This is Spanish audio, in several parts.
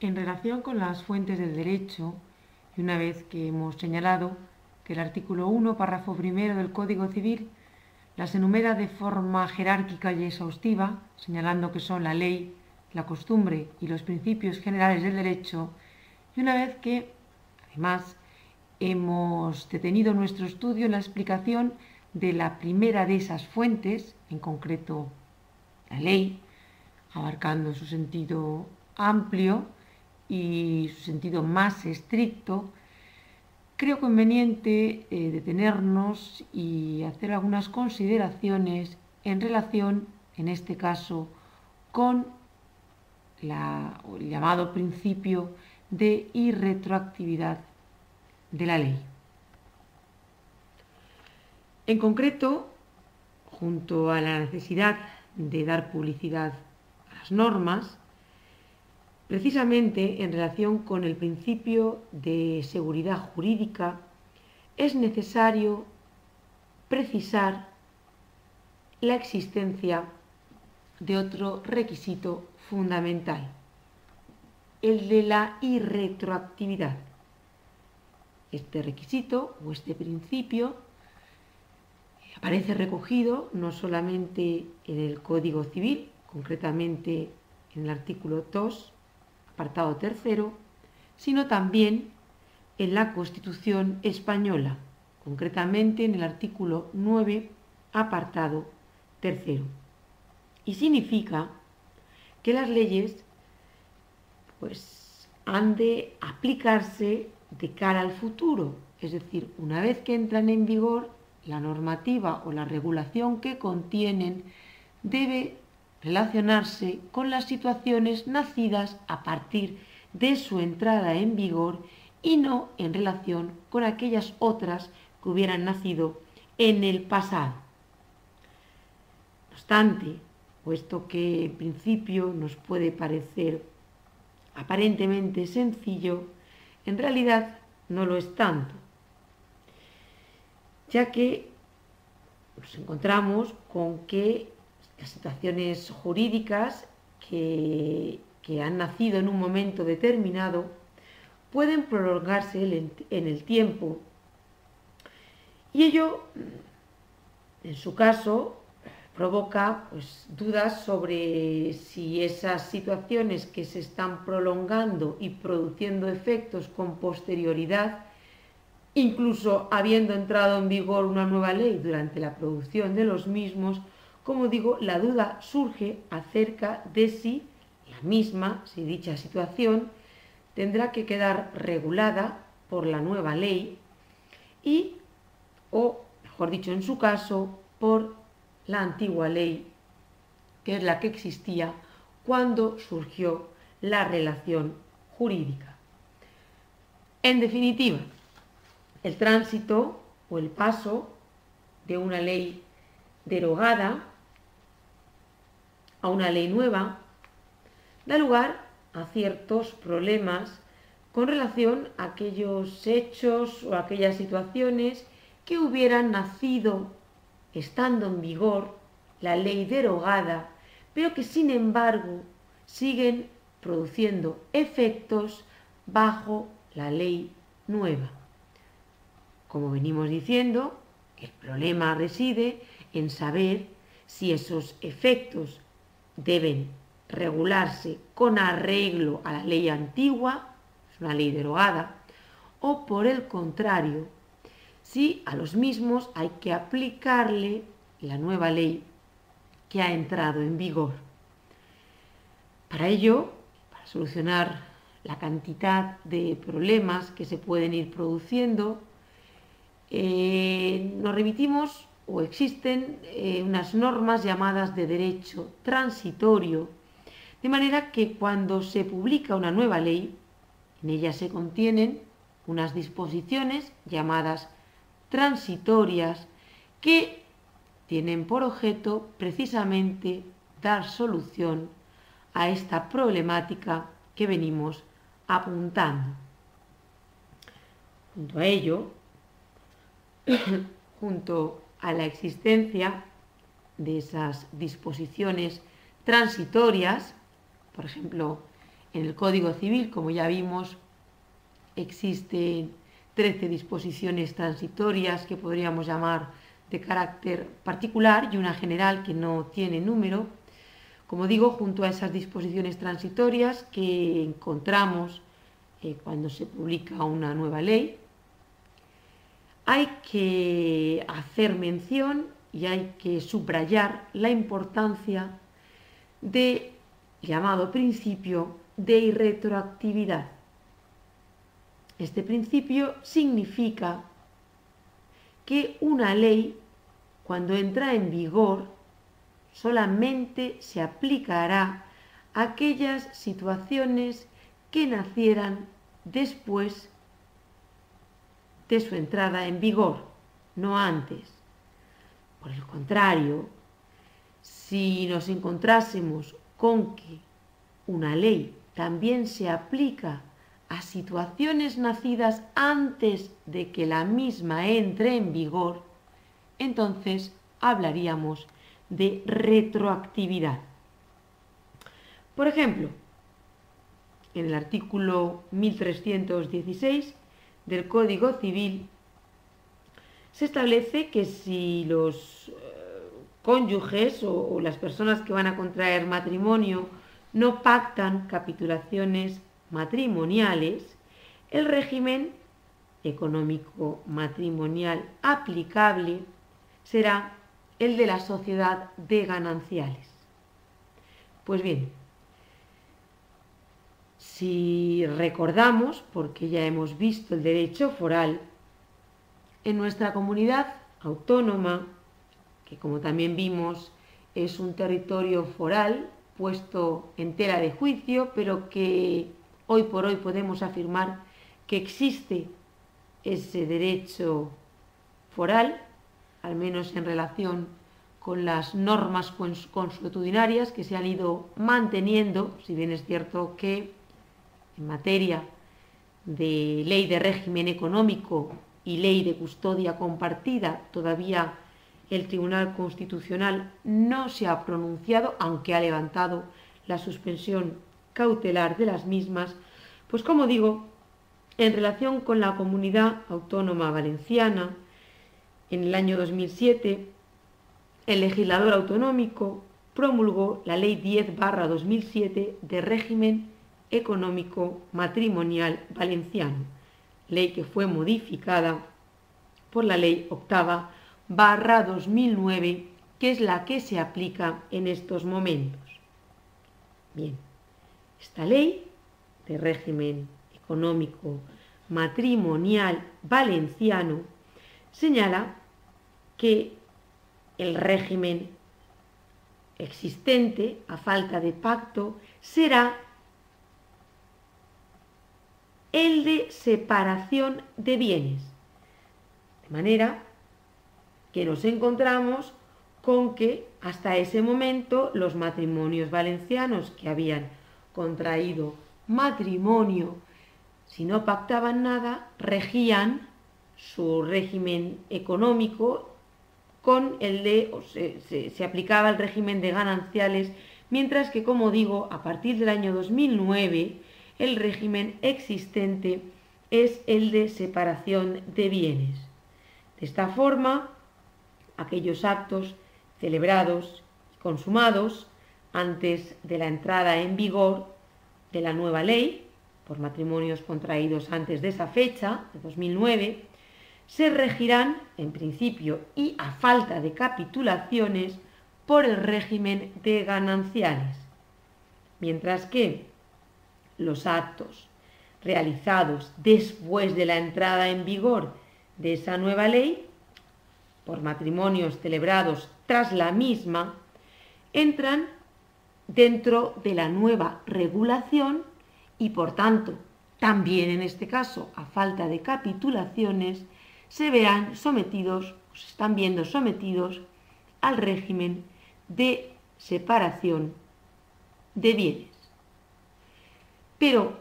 En relación con las fuentes del derecho, y una vez que hemos señalado que el artículo 1, párrafo primero del Código Civil las enumera de forma jerárquica y exhaustiva, señalando que son la ley, la costumbre y los principios generales del derecho, y una vez que, además, hemos detenido nuestro estudio en la explicación de la primera de esas fuentes, en concreto la ley, abarcando su sentido amplio y su sentido más estricto, creo conveniente eh, detenernos y hacer algunas consideraciones en relación, en este caso, con el llamado principio de irretroactividad de la ley. En concreto, junto a la necesidad de dar publicidad a las normas, Precisamente en relación con el principio de seguridad jurídica, es necesario precisar la existencia de otro requisito fundamental, el de la irretroactividad. Este requisito o este principio aparece recogido no solamente en el Código Civil, concretamente en el artículo 2, apartado tercero, sino también en la Constitución española, concretamente en el artículo 9, apartado tercero. Y significa que las leyes pues han de aplicarse de cara al futuro, es decir, una vez que entran en vigor, la normativa o la regulación que contienen debe relacionarse con las situaciones nacidas a partir de su entrada en vigor y no en relación con aquellas otras que hubieran nacido en el pasado. No obstante, puesto que en principio nos puede parecer aparentemente sencillo, en realidad no lo es tanto, ya que nos encontramos con que las situaciones jurídicas que, han nacido en un momento determinado pueden prolongarse en el tiempo. Y ello, en su caso, provoca pues, dudas sobre si esas situaciones que se están prolongando y produciendo efectos con posterioridad, incluso habiendo entrado en vigor una nueva ley durante la producción de los mismos, como digo, la duda surge acerca de si la misma, si dicha situación, tendrá que quedar regulada por la nueva ley y, o mejor dicho, en su caso, por la antigua ley, que es la que existía cuando surgió la relación jurídica. En definitiva, el tránsito o el paso de una ley derogada a una ley nueva, da lugar a ciertos problemas con relación a aquellos hechos o aquellas situaciones que hubieran nacido estando en vigor la ley derogada, pero que sin embargo siguen produciendo efectos bajo la ley nueva. Como venimos diciendo, el problema reside en saber si esos efectos deben regularse con arreglo a la ley antigua, es una ley derogada, o por el contrario, si a los mismos hay que aplicarle la nueva ley que ha entrado en vigor. Para ello, para solucionar la cantidad de problemas que se pueden ir produciendo, eh, nos remitimos o existen eh, unas normas llamadas de derecho transitorio, de manera que cuando se publica una nueva ley, en ella se contienen unas disposiciones llamadas transitorias que tienen por objeto precisamente dar solución a esta problemática que venimos apuntando. Junto a ello, junto a la existencia de esas disposiciones transitorias, por ejemplo, en el Código Civil, como ya vimos, existen 13 disposiciones transitorias que podríamos llamar de carácter particular y una general que no tiene número. Como digo, junto a esas disposiciones transitorias que encontramos eh, cuando se publica una nueva ley, hay que hacer mención y hay que subrayar la importancia de llamado principio de irretroactividad. Este principio significa que una ley, cuando entra en vigor, solamente se aplicará a aquellas situaciones que nacieran después de su entrada en vigor, no antes. Por el contrario, si nos encontrásemos con que una ley también se aplica a situaciones nacidas antes de que la misma entre en vigor, entonces hablaríamos de retroactividad. Por ejemplo, en el artículo 1316 del Código Civil se establece que si los eh, cónyuges o, las personas que van a contraer matrimonio no pactan capitulaciones matrimoniales, el régimen económico matrimonial aplicable será el de la sociedad de gananciales. Pues bien, si recordamos, porque ya hemos visto el derecho foral, en nuestra comunidad autónoma, que como también vimos es un territorio foral puesto en tela de juicio, pero que hoy por hoy podemos afirmar que existe ese derecho foral, al menos en relación con las normas consuetudinarias que se han ido manteniendo, si bien es cierto que en materia de ley de régimen económico y ley de custodia compartida, todavía el Tribunal Constitucional no se ha pronunciado, aunque ha levantado la suspensión cautelar de las mismas, pues como digo, en relación con la comunidad autónoma valenciana, en el año 2007, el legislador autonómico promulgó la Ley 10 2007 de régimen económico matrimonial valenciano, ley que fue modificada por la ley octava barra 2009, que es la que se aplica en estos momentos. Bien, esta ley de régimen económico matrimonial valenciano señala que el régimen existente a falta de pacto será el de separación de bienes. De manera que nos encontramos con que hasta ese momento los matrimonios valencianos que habían contraído matrimonio, si no pactaban nada, regían su régimen económico con el de, se, se, aplicaba el régimen de gananciales, mientras que, como digo, a partir del año 2009, el régimen existente es el de separación de bienes. De esta forma, aquellos actos celebrados y consumados antes de la entrada en vigor de la nueva ley, por matrimonios contraídos antes de esa fecha, de 2009, se regirán, en principio y a falta de capitulaciones, por el régimen de gananciales, mientras que los actos realizados después de la entrada en vigor de esa nueva ley, por matrimonios celebrados tras la misma, entran dentro de la nueva regulación y por tanto, también en este caso, a falta de capitulaciones, se verán sometidos, se están viendo sometidos al régimen de separación de bienes. Pero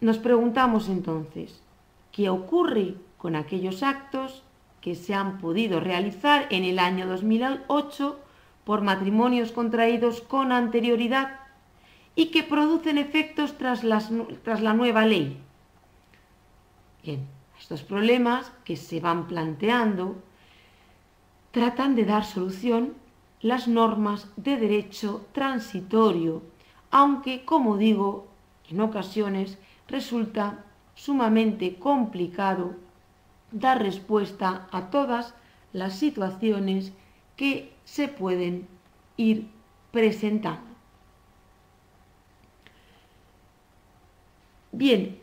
nos preguntamos entonces, ¿qué ocurre con aquellos actos que se han podido realizar en el año 2008 por matrimonios contraídos con anterioridad y que producen efectos tras, tras la nueva ley. Bien, estos problemas que se van planteando tratan de dar solución las normas de derecho transitorio, aunque, como digo, en ocasiones resulta sumamente complicado dar respuesta a todas las situaciones que se pueden ir presentando. Bien,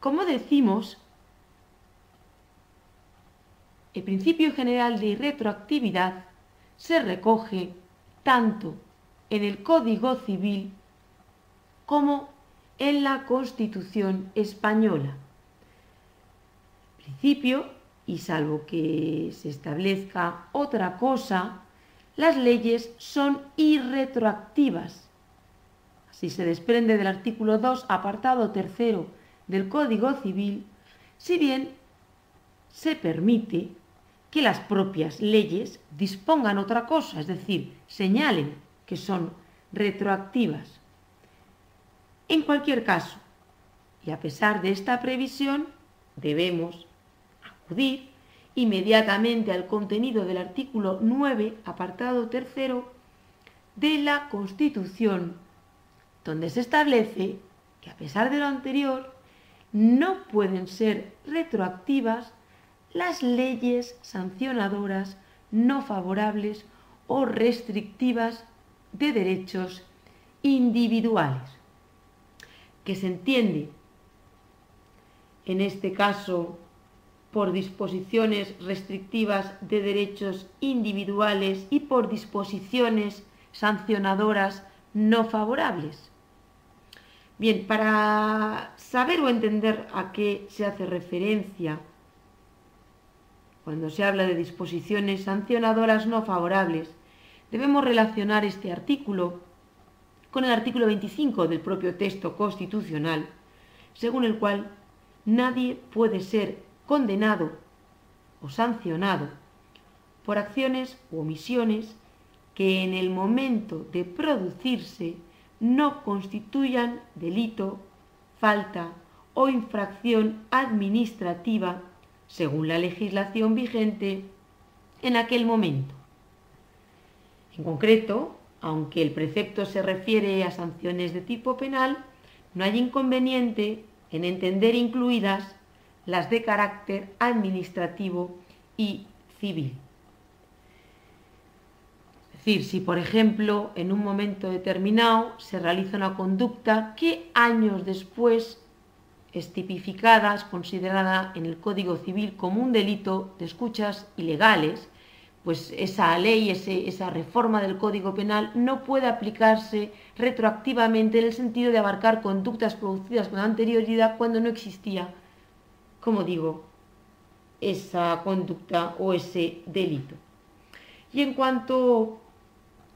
como decimos, el principio general de retroactividad se recoge tanto en el Código Civil como en la Constitución española. En principio, y salvo que se establezca otra cosa, las leyes son irretroactivas. Así se desprende del artículo 2, apartado tercero del Código Civil, si bien se permite que las propias leyes dispongan otra cosa, es decir, señalen que son retroactivas. En cualquier caso, y a pesar de esta previsión, debemos acudir inmediatamente al contenido del artículo 9, apartado tercero de la Constitución, donde se establece que a pesar de lo anterior, no pueden ser retroactivas las leyes sancionadoras no favorables o restrictivas de derechos individuales, que se entiende en este caso por disposiciones restrictivas de derechos individuales y por disposiciones sancionadoras no favorables. Bien, para saber o entender a qué se hace referencia cuando se habla de disposiciones sancionadoras no favorables, debemos relacionar este artículo con el artículo 25 del propio texto constitucional, según el cual nadie puede ser condenado o sancionado por acciones u omisiones que en el momento de producirse no constituyan delito, falta o infracción administrativa según la legislación vigente en aquel momento. En concreto, aunque el precepto se refiere a sanciones de tipo penal, no hay inconveniente en entender incluidas las de carácter administrativo y civil. Es decir, si por ejemplo en un momento determinado se realiza una conducta que años después es tipificada, es considerada en el Código Civil como un delito de escuchas ilegales, pues esa ley, esa reforma del Código Penal no puede aplicarse retroactivamente en el sentido de abarcar conductas producidas con anterioridad cuando no existía, como digo, esa conducta o ese delito. Y en cuanto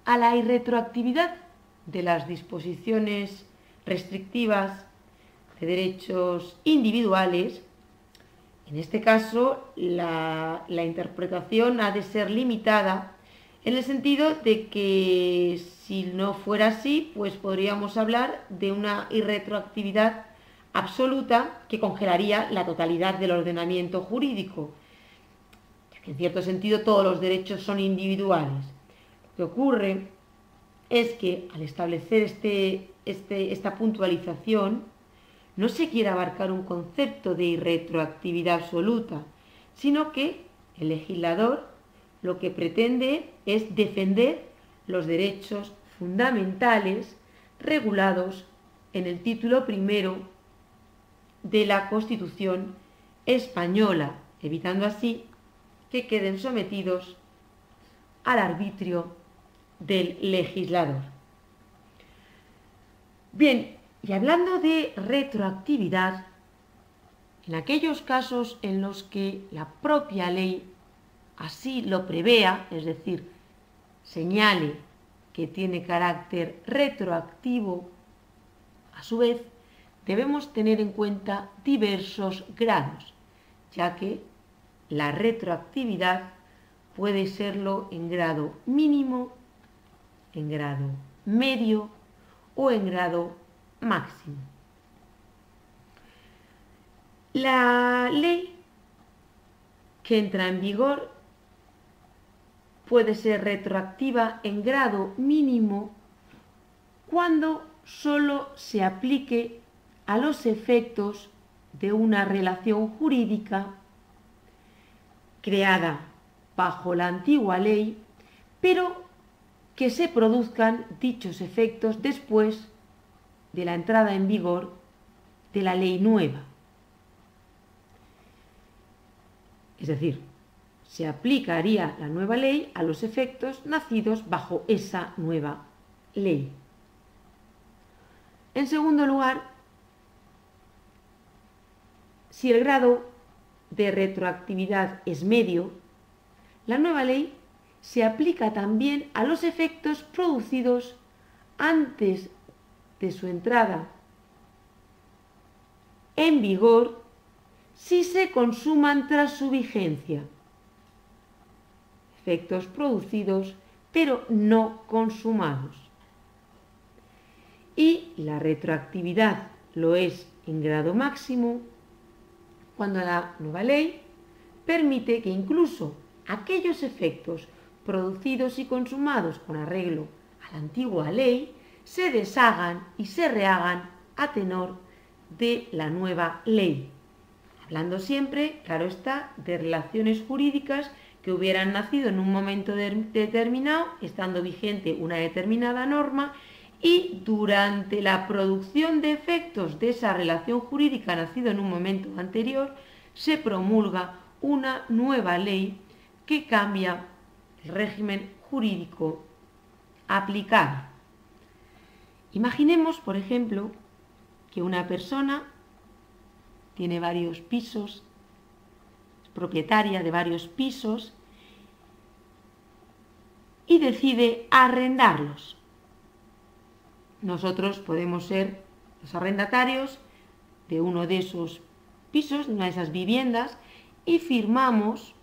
a la irretroactividad de las disposiciones restrictivas de derechos individuales, en este caso la, interpretación ha de ser limitada en el sentido de que si no fuera así, pues podríamos hablar de una irretroactividad absoluta que congelaría la totalidad del ordenamiento jurídico, ya que en cierto sentido todos los derechos son individuales. Lo que ocurre es que al establecer este, este, esta puntualización, no se quiere abarcar un concepto de irretroactividad absoluta, sino que el legislador lo que pretende es defender los derechos fundamentales regulados en el título primero de la Constitución española, evitando así que queden sometidos al arbitrio del legislador. Bien, y hablando de retroactividad, en aquellos casos en los que la propia ley así lo prevea, es decir, señale que tiene carácter retroactivo, a su vez debemos tener en cuenta diversos grados, ya que la retroactividad puede serlo en grado mínimo, en grado medio o en grado máximo. La ley que entra en vigor puede ser retroactiva en grado mínimo cuando solo se aplique a los efectos de una relación jurídica creada bajo la antigua ley, pero que se produzcan dichos efectos después de la entrada en vigor de la ley nueva. Es decir, se aplicaría la nueva ley a los efectos nacidos bajo esa nueva ley. En segundo lugar, si el grado de retroactividad es medio, la nueva ley se aplica también a los efectos producidos antes de su entrada en vigor si se consuman tras su vigencia. Efectos producidos pero no consumados. Y la retroactividad lo es en grado máximo cuando la nueva ley permite que incluso aquellos efectos producidos y consumados con arreglo a la antigua ley se deshagan y se rehagan a tenor de la nueva ley. Hablando siempre, claro está, de relaciones jurídicas que hubieran nacido en un momento determinado, estando vigente una determinada norma, y durante la producción de efectos de esa relación jurídica nacida en un momento anterior, se promulga una nueva ley que cambia el régimen jurídico aplicado. Imaginemos, por ejemplo, que una persona tiene varios pisos, es propietaria de varios pisos y decide arrendarlos. Nosotros podemos ser los arrendatarios de uno de esos pisos, de una de esas viviendas, y firmamos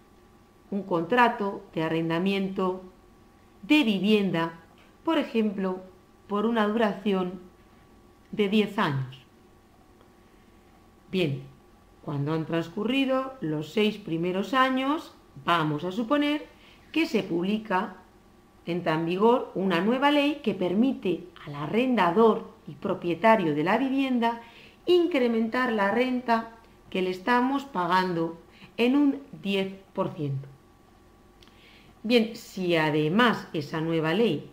un contrato de arrendamiento de vivienda, por ejemplo, por una duración de 10 años. Bien, cuando han transcurrido los seis primeros años, vamos a suponer que se publica, entra en vigor una nueva ley que permite al arrendador y propietario de la vivienda incrementar la renta que le estamos pagando en un 10%. Bien, si además esa nueva ley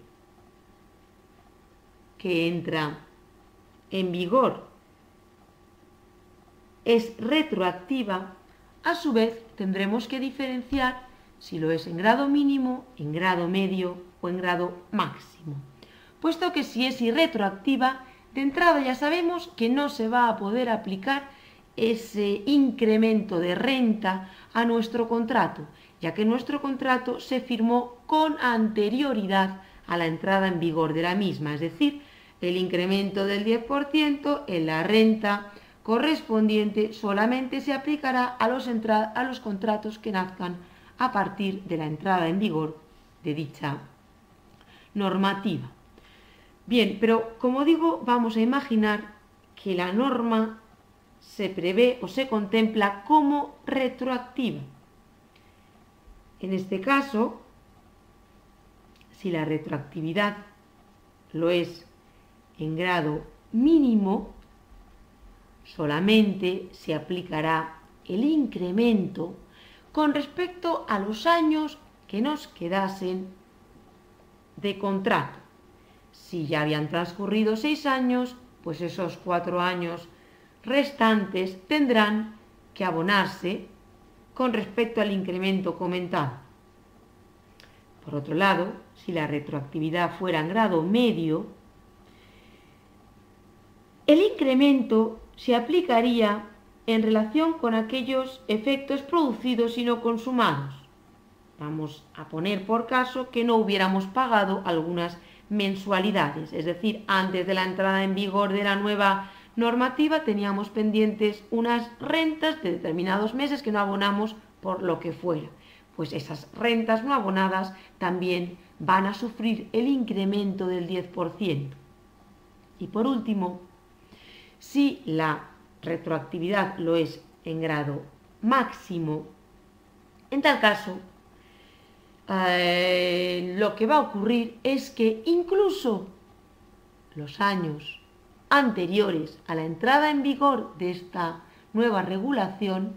que entra en vigor es retroactiva, a su vez tendremos que diferenciar si lo es en grado mínimo, en grado medio o en grado máximo. Puesto que si es irretroactiva, de entrada ya sabemos que no se va a poder aplicar ese incremento de renta a nuestro contrato, ya que nuestro contrato se firmó con anterioridad a la entrada en vigor de la misma, es decir, el incremento del 10% en la renta correspondiente solamente se aplicará a los, contratos que nazcan a partir de la entrada en vigor de dicha normativa. Bien, pero como digo, vamos a imaginar que la norma se prevé o se contempla como retroactiva. En este caso, si la retroactividad lo es en grado mínimo, solamente se aplicará el incremento con respecto a los años que nos quedasen de contrato. Si ya habían transcurrido seis años, pues esos cuatro años restantes tendrán que abonarse con respecto al incremento comentado. Por otro lado, si la retroactividad fuera en grado medio, el incremento se aplicaría en relación con aquellos efectos producidos y no consumados. Vamos a poner por caso que no hubiéramos pagado algunas mensualidades, es decir, antes de la entrada en vigor de la nueva normativa teníamos pendientes unas rentas de determinados meses que no abonamos por lo que fuera. pues esas rentas no abonadas también van a sufrir el incremento del 10%. Y por último, si la retroactividad lo es en grado máximo, en tal caso, eh, lo que va a ocurrir es que incluso los años anteriores a la entrada en vigor de esta nueva regulación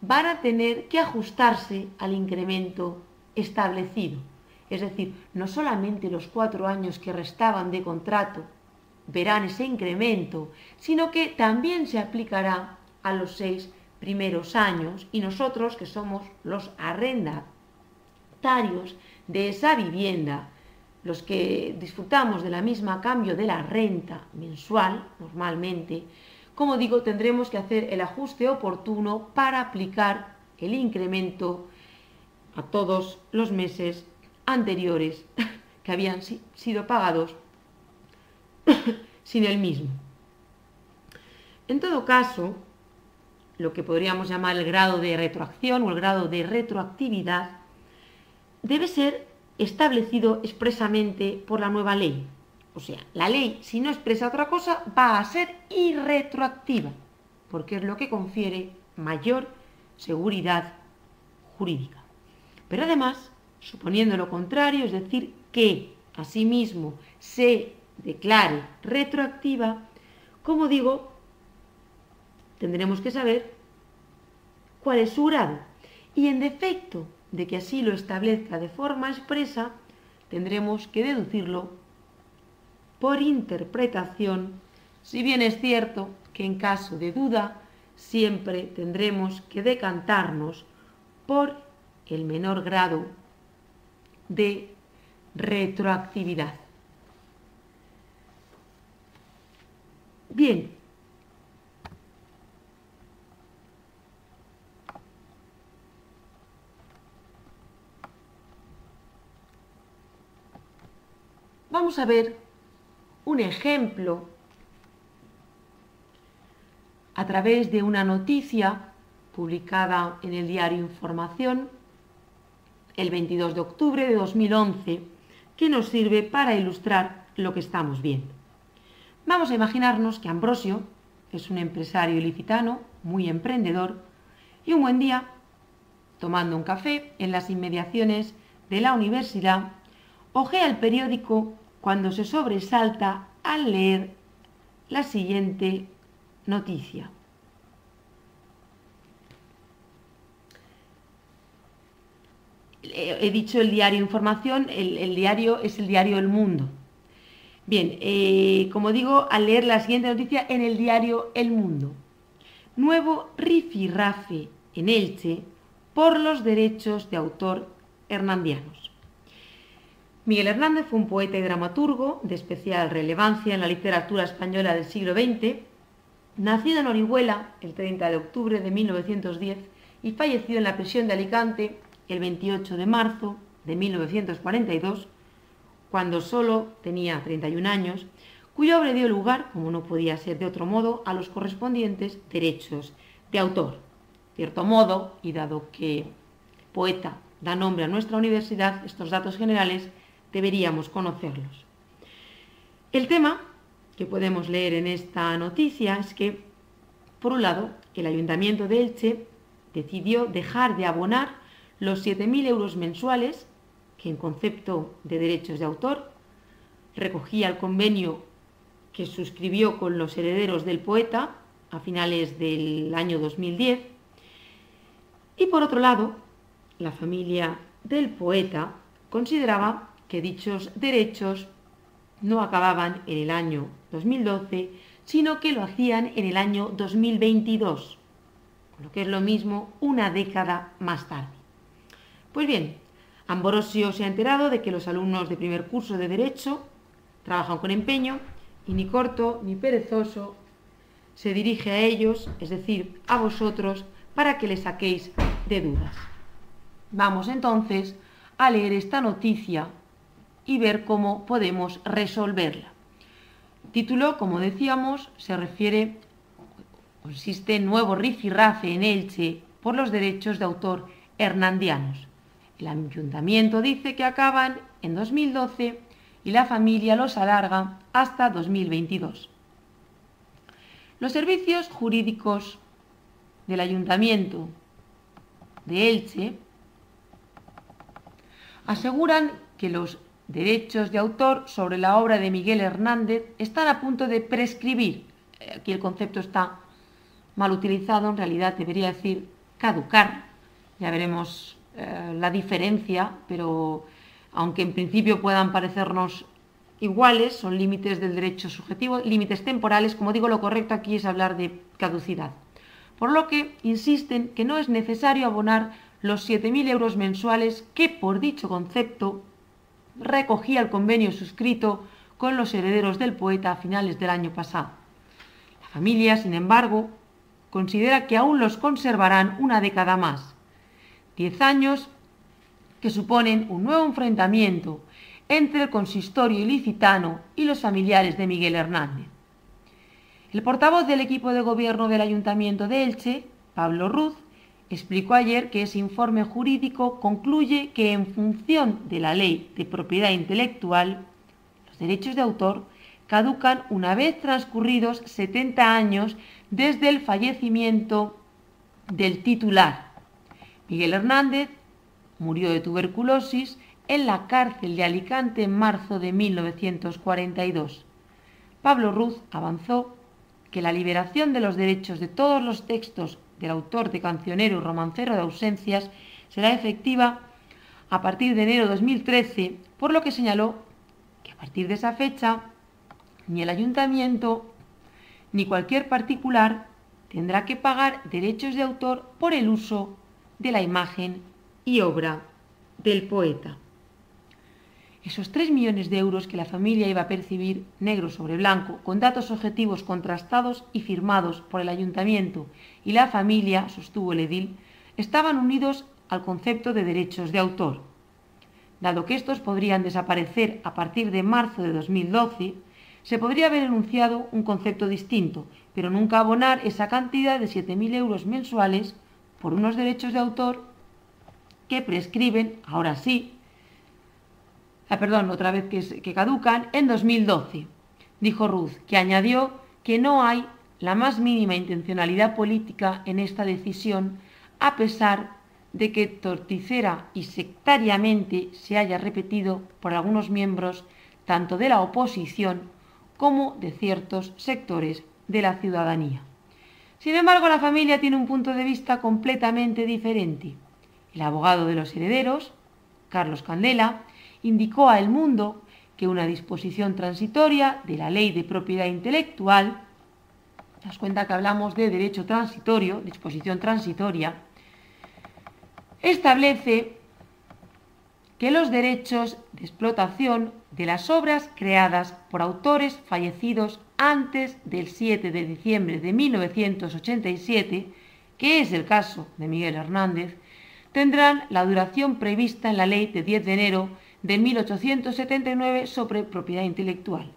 van a tener que ajustarse al incremento establecido. Es decir, no solamente los cuatro años que restaban de contrato verán ese incremento, sino que también se aplicará a los seis primeros años y nosotros, que somos los arrendatarios de esa vivienda, los que disfrutamos de la misma cambio de la renta mensual, normalmente, como digo, tendremos que hacer el ajuste oportuno para aplicar el incremento a todos los meses anteriores que habían sido pagados sin el mismo. En todo caso, lo que podríamos llamar el grado de retroacción o el grado de retroactividad debe ser establecido expresamente por la nueva ley. O sea, la ley, si no expresa otra cosa, va a ser irretroactiva, porque es lo que confiere mayor seguridad jurídica. Pero además, suponiendo lo contrario, es decir, que asimismo se declare retroactiva, como digo, tendremos que saber cuál es su grado. Y en defecto de que así lo establezca de forma expresa, tendremos que deducirlo por interpretación, si bien es cierto que en caso de duda siempre tendremos que decantarnos por el menor grado de retroactividad. Bien, vamos a ver un ejemplo a través de una noticia publicada en el diario Información el 22 de octubre de 2011 que nos sirve para ilustrar lo que estamos viendo. Vamos a imaginarnos que Ambrosio es un empresario ilicitano muy emprendedor y un buen día, tomando un café en las inmediaciones de la universidad, ojea el periódico cuando se sobresalta al leer la siguiente noticia. He dicho el diario Información, el, diario es el diario El Mundo. Bien, eh, como digo, al leer la siguiente noticia en el diario El Mundo. Nuevo rifirrafe en Elche por los derechos de autor hernandianos. Miguel Hernández fue un poeta y dramaturgo de especial relevancia en la literatura española del siglo XX, nacido en Orihuela el 30 de octubre de 1910 y fallecido en la prisión de Alicante el 28 de marzo de 1942, cuando solo tenía 31 años, cuya obra dio lugar, como no podía ser de otro modo, a los correspondientes derechos de autor. De cierto modo, y dado que poeta da nombre a nuestra universidad, estos datos generales deberíamos conocerlos. El tema que podemos leer en esta noticia es que, por un lado, el Ayuntamiento de Elche decidió dejar de abonar los 7.000 euros mensuales que en concepto de derechos de autor recogía el convenio que suscribió con los herederos del poeta a finales del año 2010. Y por otro lado, la familia del poeta consideraba que dichos derechos no acababan en el año 2012, sino que lo hacían en el año 2022, lo que es lo mismo una década más tarde. Pues bien, Ambrosio se ha enterado de que los alumnos de primer curso de Derecho trabajan con empeño y ni corto ni perezoso se dirige a ellos, es decir, a vosotros, para que les saquéis de dudas. Vamos entonces a leer esta noticia y ver cómo podemos resolverla. título, como decíamos, se refiere, consiste en nuevo rifirrafe en Elche por los derechos de autor hernandianos. El ayuntamiento dice que acaban en 2012 y la familia los alarga hasta 2022. Los servicios jurídicos del ayuntamiento de Elche aseguran que los derechos de autor sobre la obra de Miguel Hernández están a punto de prescribir. Aquí el concepto está mal utilizado, en realidad debería decir caducar. Ya veremos eh, la diferencia, pero aunque en principio puedan parecernos iguales, son límites del derecho subjetivo, límites temporales, como digo, lo correcto aquí es hablar de caducidad. Por lo que insisten que no es necesario abonar los 7.000 euros mensuales que por dicho concepto recogía el convenio suscrito con los herederos del poeta a finales del año pasado. La familia, sin embargo, considera que aún los conservarán una década más, diez años que suponen un nuevo enfrentamiento entre el consistorio ilicitano y los familiares de Miguel Hernández. El portavoz del equipo de gobierno del Ayuntamiento de Elche, Pablo Ruz, explicó ayer que ese informe jurídico concluye que en función de la ley de propiedad intelectual, los derechos de autor caducan una vez transcurridos 70 años desde el fallecimiento del titular. Miguel Hernández murió de tuberculosis en la cárcel de Alicante en marzo de 1942. Pablo Ruz avanzó que la liberación de los derechos de todos los textos del autor de Cancionero y Romancero de Ausencias será efectiva a partir de enero de 2013, por lo que señaló que a partir de esa fecha ni el ayuntamiento ni cualquier particular tendrá que pagar derechos de autor por el uso de la imagen y obra del poeta. Esos 3 millones de euros que la familia iba a percibir negro sobre blanco, con datos objetivos contrastados y firmados por el ayuntamiento y la familia, sostuvo el edil, estaban unidos al concepto de derechos de autor. Dado que estos podrían desaparecer a partir de marzo de 2012, se podría haber enunciado un concepto distinto, pero nunca abonar esa cantidad de 7.000 euros mensuales por unos derechos de autor que prescriben, ahora sí, ah, perdón, otra vez que, caducan, en 2012. Dijo Ruth, que añadió que no hay la más mínima intencionalidad política en esta decisión, a pesar de que torticera y sectariamente se haya repetido por algunos miembros tanto de la oposición como de ciertos sectores de la ciudadanía. Sin embargo, la familia tiene un punto de vista completamente diferente. El abogado de los herederos, Carlos Candela, indicó a El Mundo que una disposición transitoria de la Ley de Propiedad Intelectual, te das cuenta que hablamos de derecho transitorio, disposición transitoria, establece que los derechos de explotación de las obras creadas por autores fallecidos antes del 7 de diciembre de 1987, que es el caso de Miguel Hernández, tendrán la duración prevista en la ley de 10 de enero de 1879 sobre propiedad intelectual.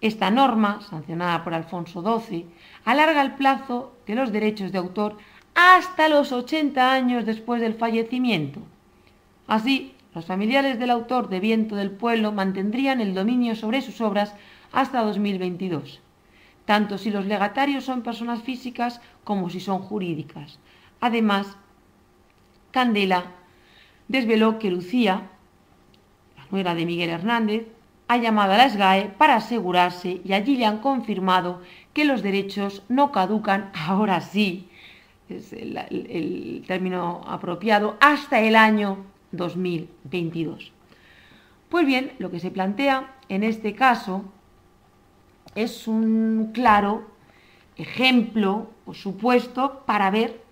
Esta norma, sancionada por Alfonso XII, alarga el plazo de los derechos de autor hasta los 80 años después del fallecimiento. Así, los familiares del autor de Viento del Pueblo mantendrían el dominio sobre sus obras hasta 2022, tanto si los legatarios son personas físicas como si son jurídicas. Además, Candela desveló que Lucía, la nuera de Miguel Hernández, ha llamado a la SGAE para asegurarse y allí le han confirmado que los derechos no caducan, ahora sí, es el, el término apropiado, hasta el año 2022. Pues bien, lo que se plantea en este caso es un claro ejemplo o supuesto para ver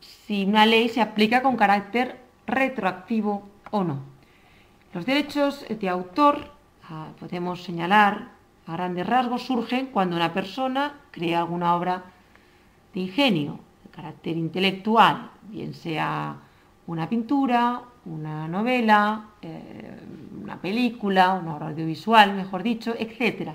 si una ley se aplica con carácter retroactivo o no. Los derechos de autor, ah, podemos señalar a grandes rasgos, surgen cuando una persona crea alguna obra de ingenio, de carácter intelectual, bien sea una pintura, una novela, eh, una película, una obra audiovisual, mejor dicho, etc.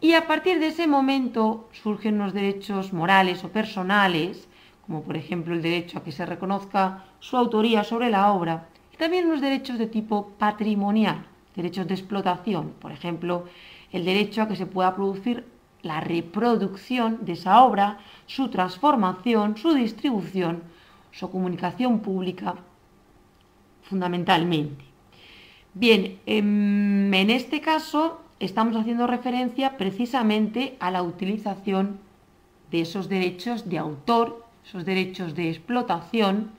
Y a partir de ese momento surgen unos derechos morales o personales como por ejemplo el derecho a que se reconozca su autoría sobre la obra, y también unos derechos de tipo patrimonial, derechos de explotación, por ejemplo, el derecho a que se pueda producir la reproducción de esa obra, su transformación, su distribución, su comunicación pública, fundamentalmente. Bien, em, en este caso estamos haciendo referencia precisamente a la utilización de esos derechos de autor, esos derechos de explotación,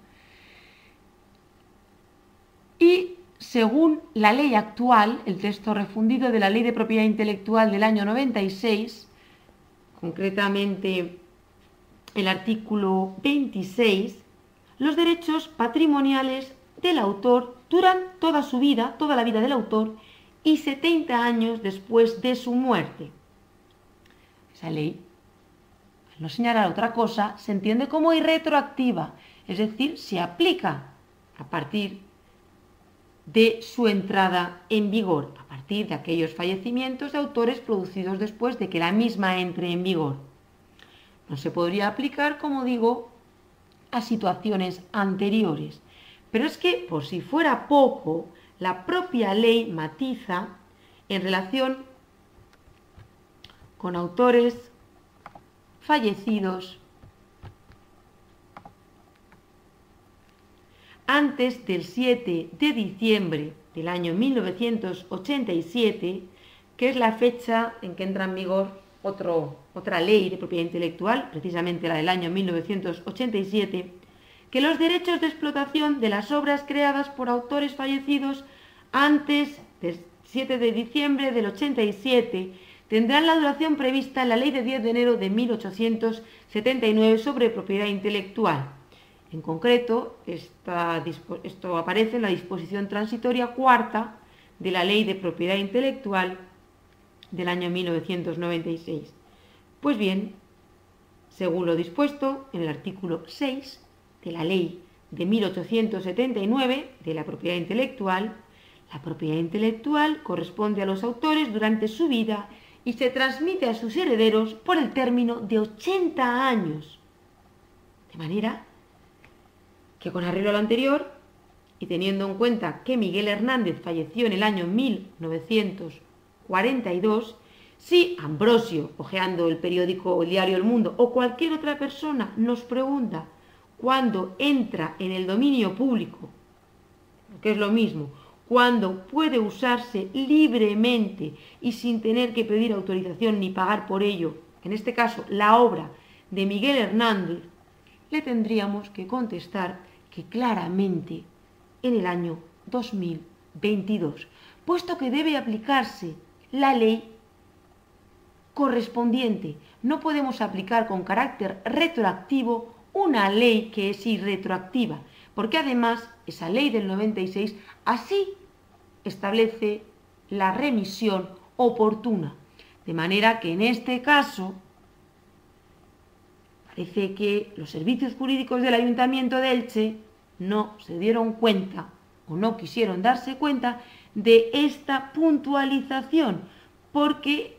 y según la ley actual, el texto refundido de la Ley de Propiedad Intelectual del año 96, concretamente el artículo 26, los derechos patrimoniales del autor duran toda su vida, toda la vida del autor, y 70 años después de su muerte. Esa ley, al no señalar otra cosa, se entiende como irretroactiva, es decir, se aplica a partir de su entrada en vigor, a partir de aquellos fallecimientos de autores producidos después de que la misma entre en vigor. No se podría aplicar, como digo, a situaciones anteriores. Pero es que, por si fuera poco, la propia ley matiza en relación con autores fallecidos antes del 7 de diciembre del año 1987, que es la fecha en que entra en vigor otra ley de propiedad intelectual, precisamente la del año 1987, que los derechos de explotación de las obras creadas por autores fallecidos antes del 7 de diciembre del 87 tendrán la duración prevista en la Ley de 10 de enero de 1879 sobre propiedad intelectual. En concreto, esto aparece en la disposición transitoria cuarta de la Ley de Propiedad Intelectual del año 1996. Pues bien, según lo dispuesto en el artículo 6 de la Ley de 1879 de la propiedad intelectual, la propiedad intelectual corresponde a los autores durante su vida y se transmite a sus herederos por el término de 80 años. De manera que con arreglo a lo anterior, y teniendo en cuenta que Miguel Hernández falleció en el año 1942, si Ambrosio, hojeando el periódico El Diario El Mundo, o cualquier otra persona nos pregunta cuándo entra en el dominio público, que es lo mismo, cuando puede usarse libremente y sin tener que pedir autorización ni pagar por ello, en este caso la obra de Miguel Hernández, le tendríamos que contestar que claramente en el año 2022, puesto que debe aplicarse la ley correspondiente. No podemos aplicar con carácter retroactivo una ley que es irretroactiva, porque además esa ley del 96 así establece la remisión oportuna. De manera que en este caso parece que los servicios jurídicos del Ayuntamiento de Elche no se dieron cuenta o no quisieron darse cuenta de esta puntualización, porque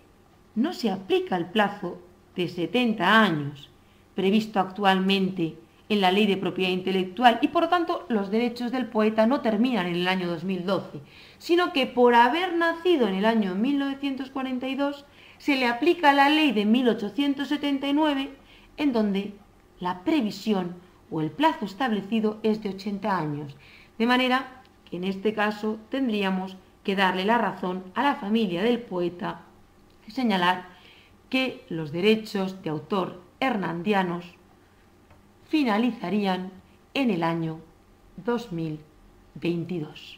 no se aplica el plazo de 70 años previsto actualmente en la ley de propiedad intelectual y por lo tanto los derechos del poeta no terminan en el año 2012, sino que por haber nacido en el año 1942 se le aplica la ley de 1879 en donde la previsión o el plazo establecido es de 80 años, de manera que en este caso tendríamos que darle la razón a la familia del poeta y señalar que los derechos de autor hernandianos finalizarían en el año 2022.